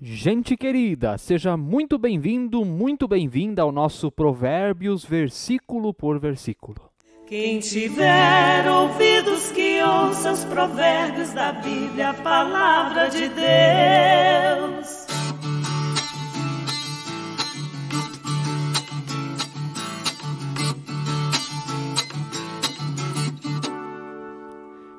Gente querida, seja muito bem-vindo, muito bem-vinda ao nosso Provérbios, versículo por versículo. Quem tiver ouvidos que ouça os provérbios da Bíblia, a palavra de Deus.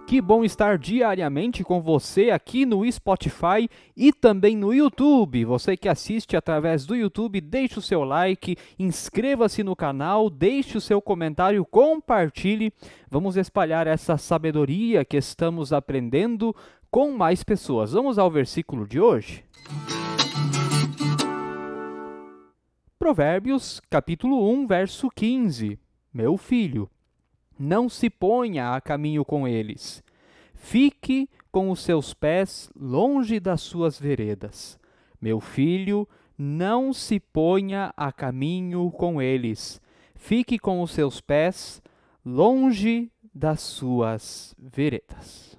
Que bom estar diariamente com você aqui no Spotify e também no YouTube. Você que assiste através do YouTube, deixe o seu like, inscreva-se no canal, deixe o seu comentário, compartilhe. Vamos espalhar essa sabedoria que estamos aprendendo com mais pessoas. Vamos ao versículo de hoje. Provérbios, capítulo 1, verso 15. Meu filho, não se ponha a caminho com eles. Fique com os seus pés longe das suas veredas. Meu filho, não se ponha a caminho com eles. Fique com os seus pés longe das suas veredas.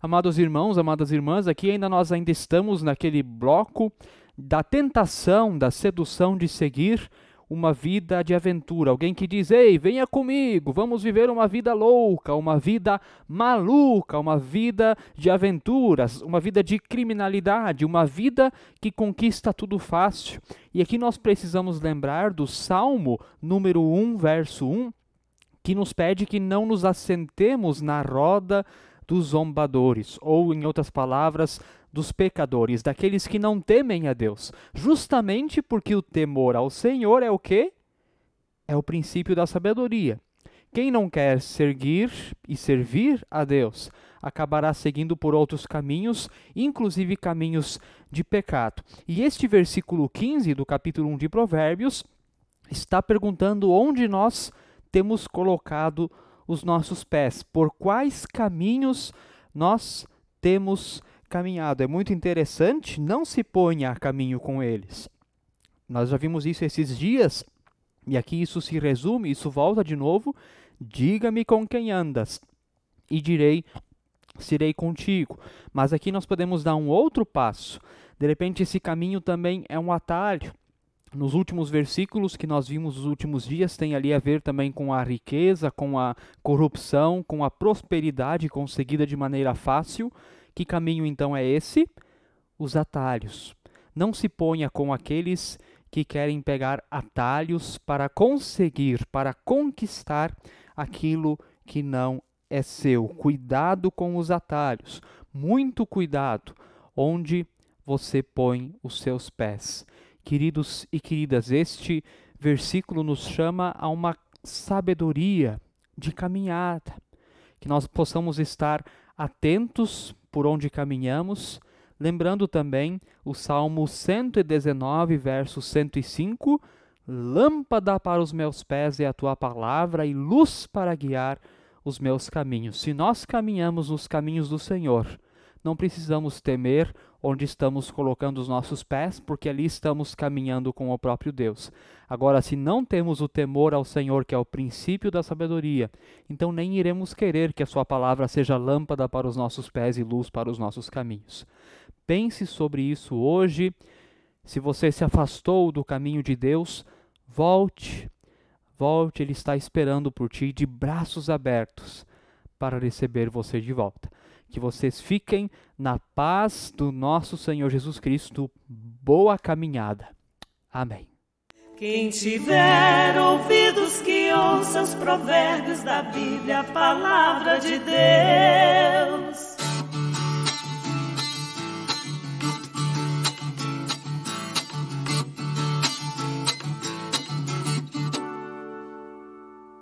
Amados irmãos, amadas irmãs, aqui ainda nós ainda estamos naquele bloco da tentação, da sedução de seguir uma vida de aventura, alguém que diz: Ei, venha comigo, vamos viver uma vida louca, uma vida maluca, uma vida de aventuras, uma vida de criminalidade, uma vida que conquista tudo fácil. E aqui nós precisamos lembrar do Salmo número 1, verso 1, que nos pede que não nos assentemos na roda dos zombadores, ou em outras palavras, dos pecadores, daqueles que não temem a Deus, justamente porque o temor ao Senhor é o que? É o princípio da sabedoria. Quem não quer seguir e servir a Deus acabará seguindo por outros caminhos, inclusive caminhos de pecado. E este versículo 15 do capítulo 1 de Provérbios está perguntando onde nós temos colocado os nossos pés, por quais caminhos nós temos caminhado. É muito interessante, não se ponha a caminho com eles. Nós já vimos isso esses dias, e aqui isso se resume, isso volta de novo. Diga-me com quem andas, e direi, serei contigo. Mas aqui nós podemos dar um outro passo. De repente, esse caminho também é um atalho. Nos últimos versículos que nós vimos nos últimos dias, tem ali a ver também com a riqueza, com a corrupção, com a prosperidade conseguida de maneira fácil. Que caminho então é esse? Os atalhos. Não se ponha com aqueles que querem pegar atalhos para conseguir, para conquistar aquilo que não é seu. Cuidado com os atalhos. Muito cuidado onde você põe os seus pés. Queridos e queridas, este versículo nos chama a uma sabedoria de caminhada, que nós possamos estar atentos por onde caminhamos, lembrando também o Salmo 119, verso 105, lâmpada para os meus pés é a tua palavra e luz para guiar os meus caminhos. Se nós caminhamos nos caminhos do Senhor, não precisamos temer onde estamos colocando os nossos pés, porque ali estamos caminhando com o próprio Deus. Agora, se não temos o temor ao Senhor, que é o princípio da sabedoria, então nem iremos querer que a Sua palavra seja lâmpada para os nossos pés e luz para os nossos caminhos. Pense sobre isso hoje. Se você se afastou do caminho de Deus, volte. Volte, Ele está esperando por ti de braços abertos para receber você de volta que vocês fiquem na paz do nosso Senhor Jesus Cristo. Boa caminhada. Amém. Quem tiver ouvidos que ouça os provérbios da Bíblia, a palavra de Deus.